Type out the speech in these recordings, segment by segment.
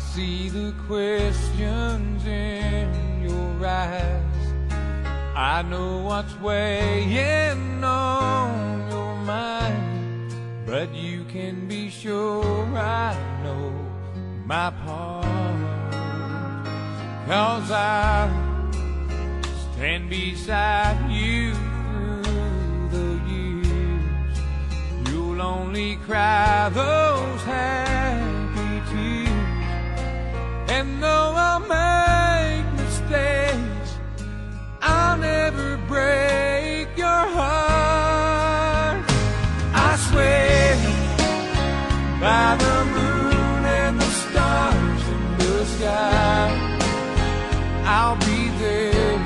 See the questions in your eyes. I know what's weighing on your mind, but you can be sure I know my part. Cause I stand beside you through the years. You'll only cry those happy though I'll make mistakes, I'll never break your heart. I swear by the moon and the stars in the sky, I'll be there.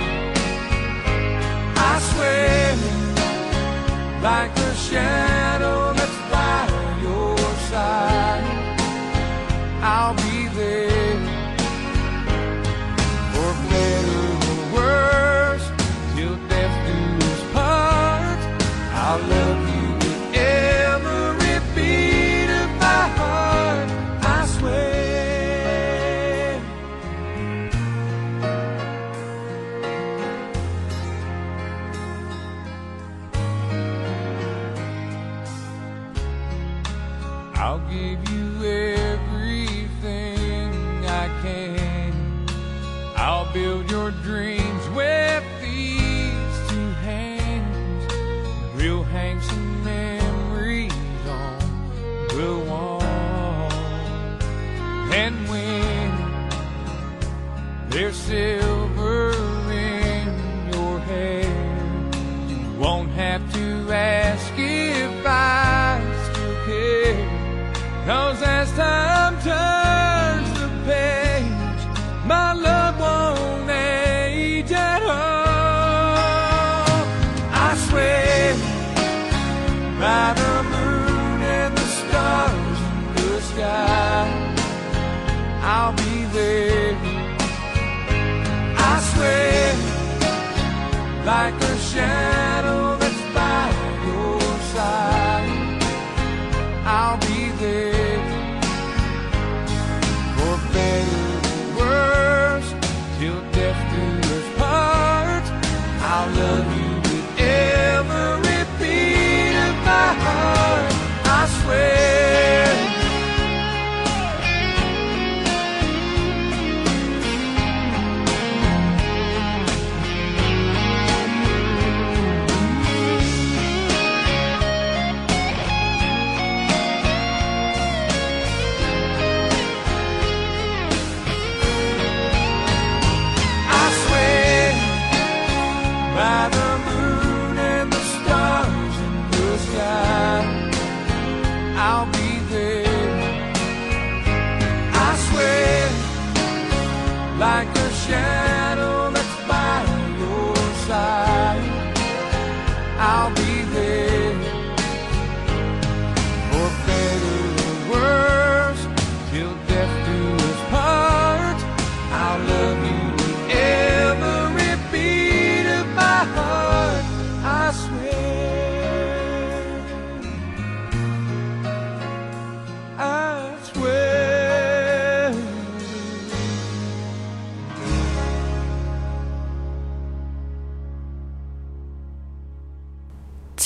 I swear, like a shadow dreams with these two hands. We'll hang some memories on the wall. And when there's silver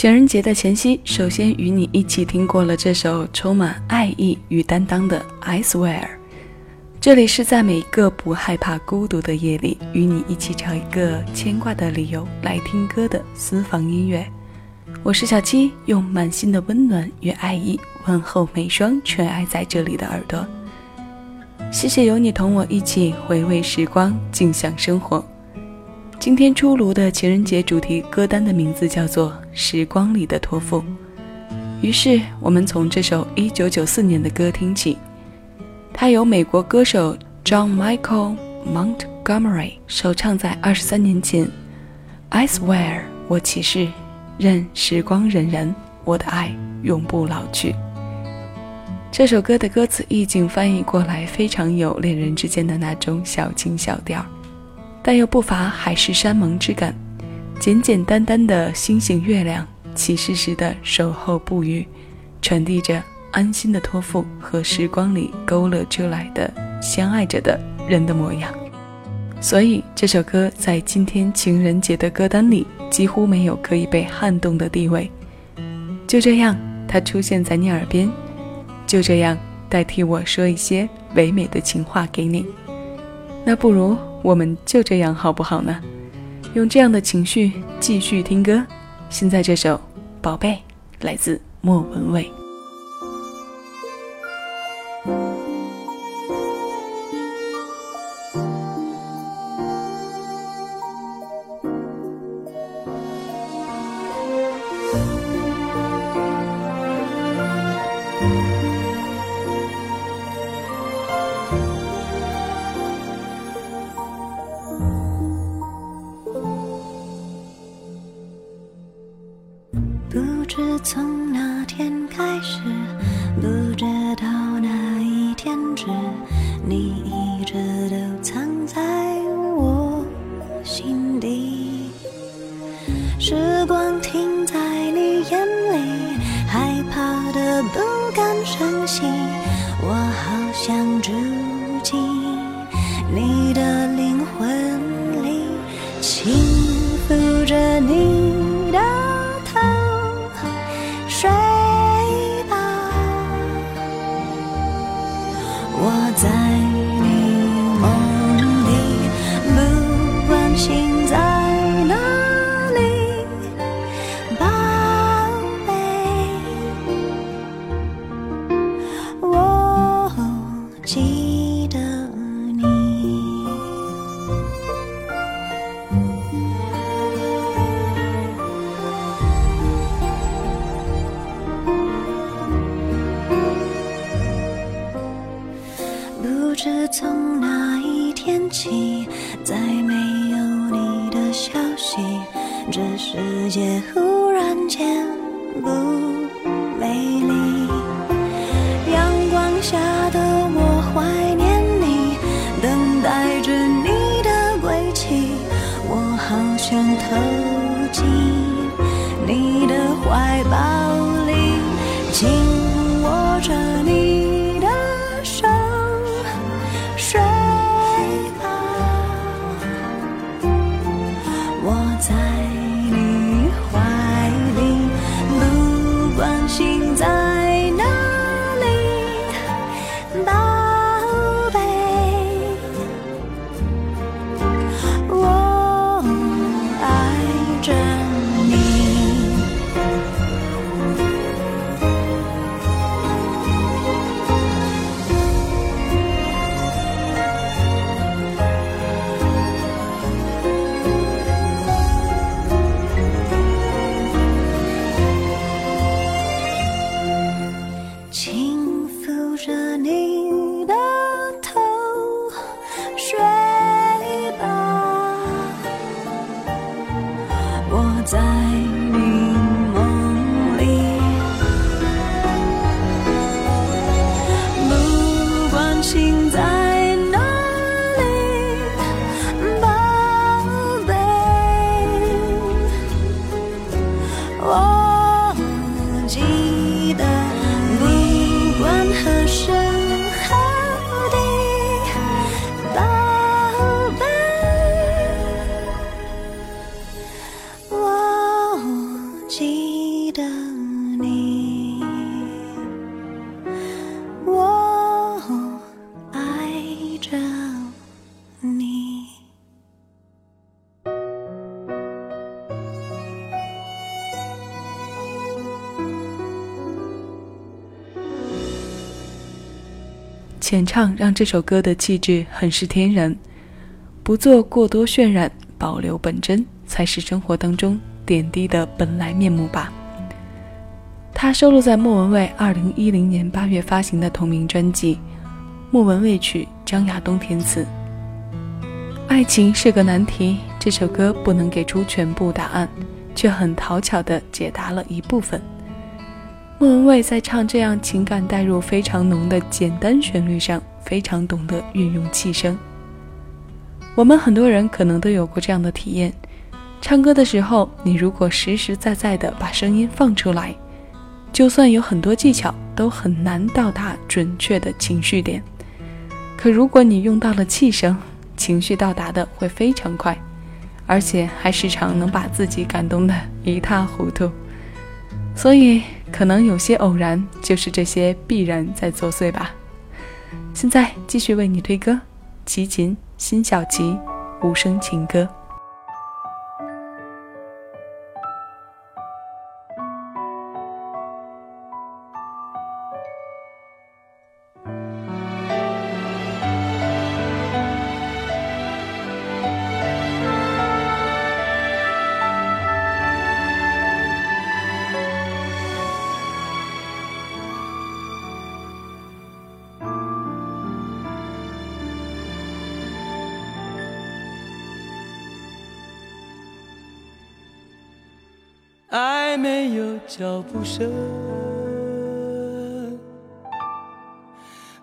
情人节的前夕，首先与你一起听过了这首充满爱意与担当的《I Swear》。这里是在每个不害怕孤独的夜里，与你一起找一个牵挂的理由来听歌的私房音乐。我是小七，用满心的温暖与爱意问候每双全爱在这里的耳朵。谢谢有你同我一起回味时光，静享生活。今天出炉的情人节主题歌单的名字叫做《时光里的托付》。于是我们从这首1994年的歌听起，它由美国歌手 John Michael Montgomery 首唱在23年前。I swear，我起誓，任时光荏苒，我的爱永不老去。这首歌的歌词意境翻译过来，非常有恋人之间的那种小情小调。但又不乏海誓山盟之感，简简单单的星星月亮，起誓时的守候不渝，传递着安心的托付和时光里勾勒出来的相爱着的人的模样。所以这首歌在今天情人节的歌单里几乎没有可以被撼动的地位。就这样，它出现在你耳边，就这样代替我说一些唯美的情话给你。那不如我们就这样好不好呢？用这样的情绪继续听歌。现在这首《宝贝》来自莫文蔚。想投进你的怀抱。前唱让这首歌的气质很是天然，不做过多渲染，保留本真，才是生活当中点滴的本来面目吧。它收录在莫文蔚二零一零年八月发行的同名专辑《莫文蔚曲》，张亚东填词。爱情是个难题，这首歌不能给出全部答案，却很讨巧地解答了一部分。莫文蔚在唱这样情感带入非常浓的简单旋律上，非常懂得运用气声。我们很多人可能都有过这样的体验：唱歌的时候，你如果实实在在的把声音放出来，就算有很多技巧，都很难到达准确的情绪点。可如果你用到了气声，情绪到达的会非常快，而且还时常能把自己感动得一塌糊涂。所以，可能有些偶然，就是这些必然在作祟吧。现在继续为你推歌，齐秦、辛晓琪，无声情歌。脚步声，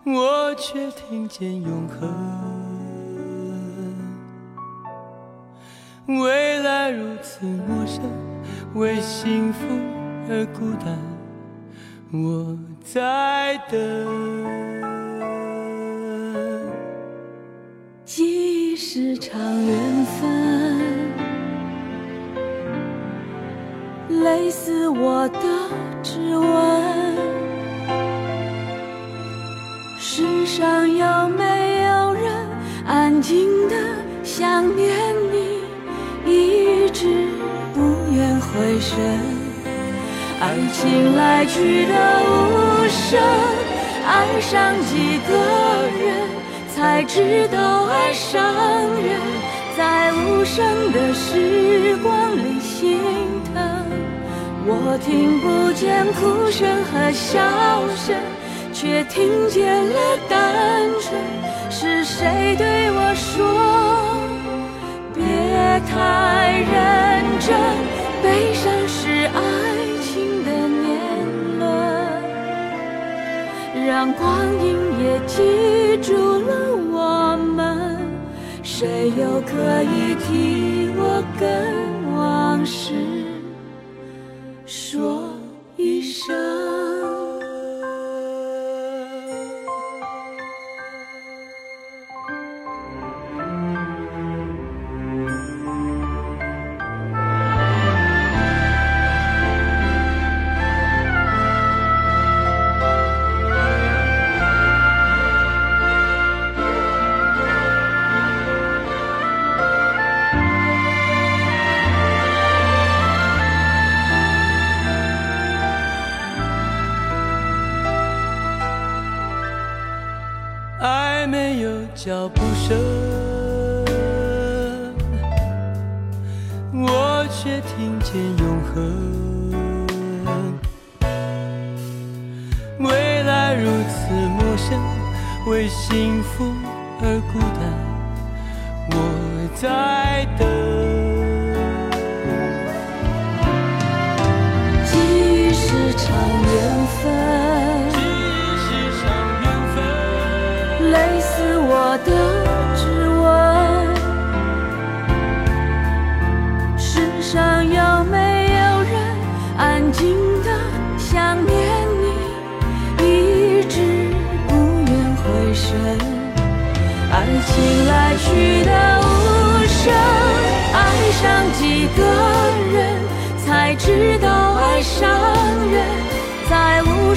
我却听见永恒。未来如此陌生，为幸福而孤单，我在等。记忆是场缘分。类似我的指纹，世上有没有人安静的想念你，一直不愿回神？爱情来去的无声，爱上几个人才知道爱上人，在无声的时光里心疼。我听不见哭声和笑声，却听见了单纯。是谁对我说，别太认真？悲伤是爱情的年轮，让光阴也记住了我们。谁又可以替我跟往事？说一声。不舍，我却听见永恒。未来如此陌生，为幸福而孤单，我在等。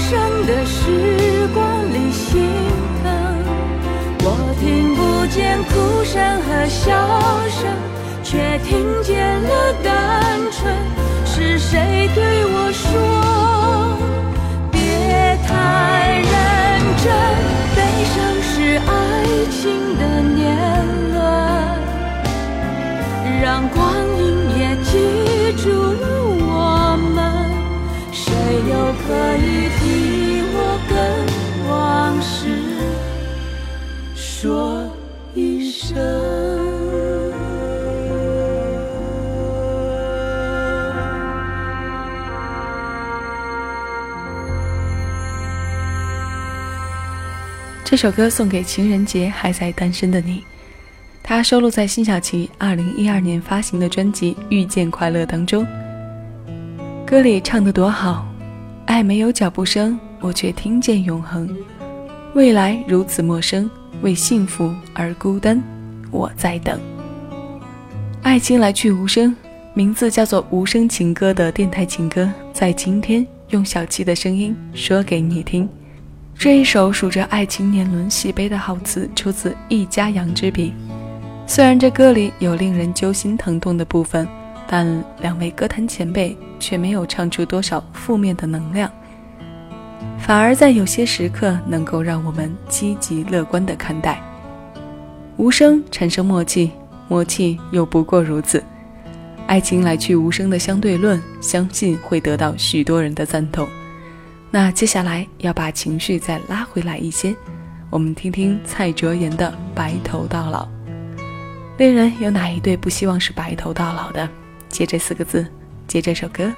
生的时光里心疼。我听不见哭声和笑声，却听见了单纯。是谁对我说，别太认真？悲伤是爱情的可以替我跟往事说一声？这首歌送给情人节还在单身的你，它收录在辛晓琪2012年发行的专辑《遇见快乐》当中。歌里唱得多好，爱没有脚步声，我却听见永恒。未来如此陌生，为幸福而孤单，我在等。爱情来去无声，名字叫做《无声情歌》的电台情歌，在今天用小七的声音说给你听。这一首数着爱情年轮喜悲的好词，出自一家羊之笔。虽然这歌里有令人揪心疼痛的部分，但两位歌坛前辈却没有唱出多少负面的能量，反而在有些时刻能够让我们积极乐观的看待。无声产生默契，默契又不过如此。爱情来去无声的相对论，相信会得到许多人的赞同。那接下来要把情绪再拉回来一些，我们听听蔡卓妍的《白头到老》。恋人有哪一对不希望是白头到老的？借这四个字，借这首歌，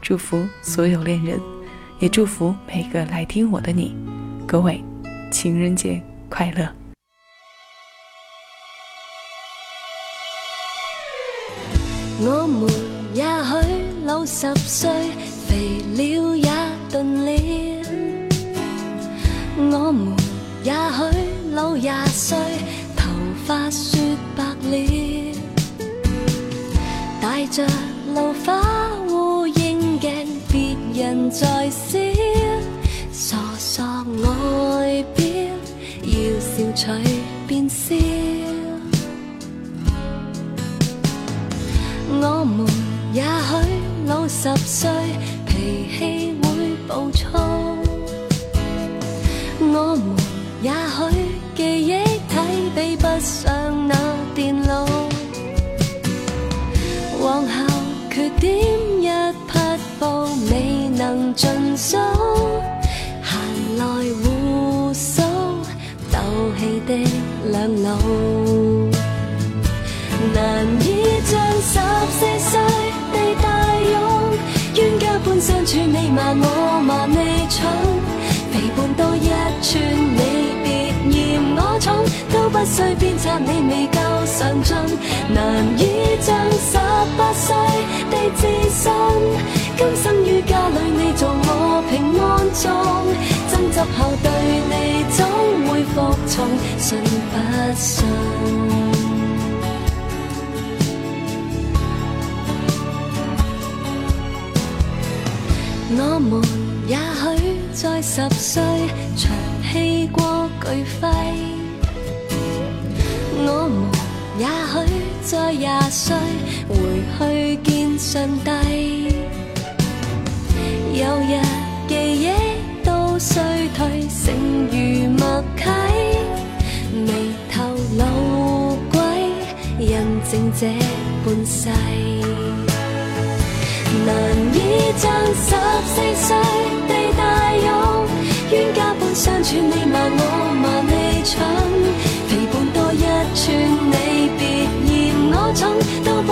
祝福所有恋人，也祝福每个来听我的你。各位，情人节快乐！我们也许老十岁，肥了也顿。了，我们也许老廿岁，头发雪白了，带着老花乌应镜，别人在笑，傻傻外表，要笑随便笑。我们也许老十岁，脾气会。暴躁，我们也许记忆体比不上那电脑，往后缺点一匹布未能尽数，闲来互诉斗气的两老，难以将十四岁地大勇，冤家般相处，你骂我骂未蠢，被绊多一寸，你别嫌我重，都。不需鞭策你未够上进，难以将八岁地自信。今生于家里，你做我平安钟，争执后对你总会服从，信不信？我们也许在十岁，长气过巨肺。我们也许在廿岁回去见上帝，有日记忆都衰退，剩如默契，眉头老鬼，印证这半世，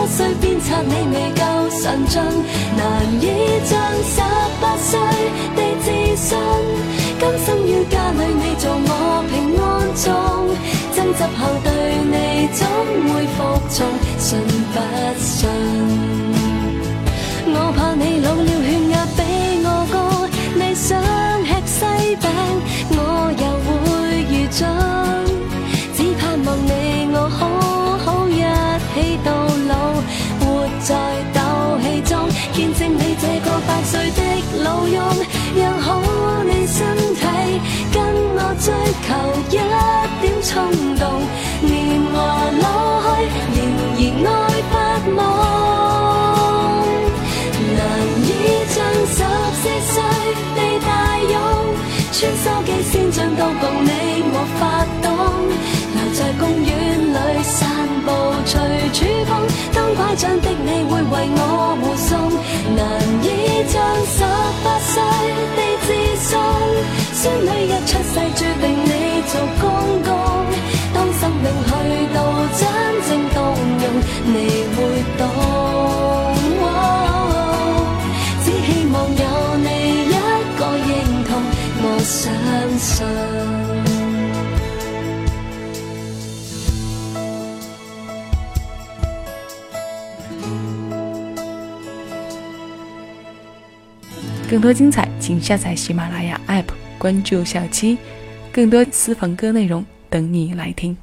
不需鞭策你未够上进，难以将十八岁的自信。今生于家里，你做我平安钟，争执后对你总会服从，信不信？我怕你老了血压比我高，你想见证你这个八岁的老翁，养好你身体，跟我追求一点冲动，年华老去，仍然爱发梦，难以将十四岁地大勇，穿梭机先进到共你我发动。留在公园里散步，随处碰，当拐杖的你会为我护送，难以将十八岁的自信。孙女一出世，注定你做公更多精彩，请下载喜马拉雅 APP，关注小七。更多私房歌内容。等你来听。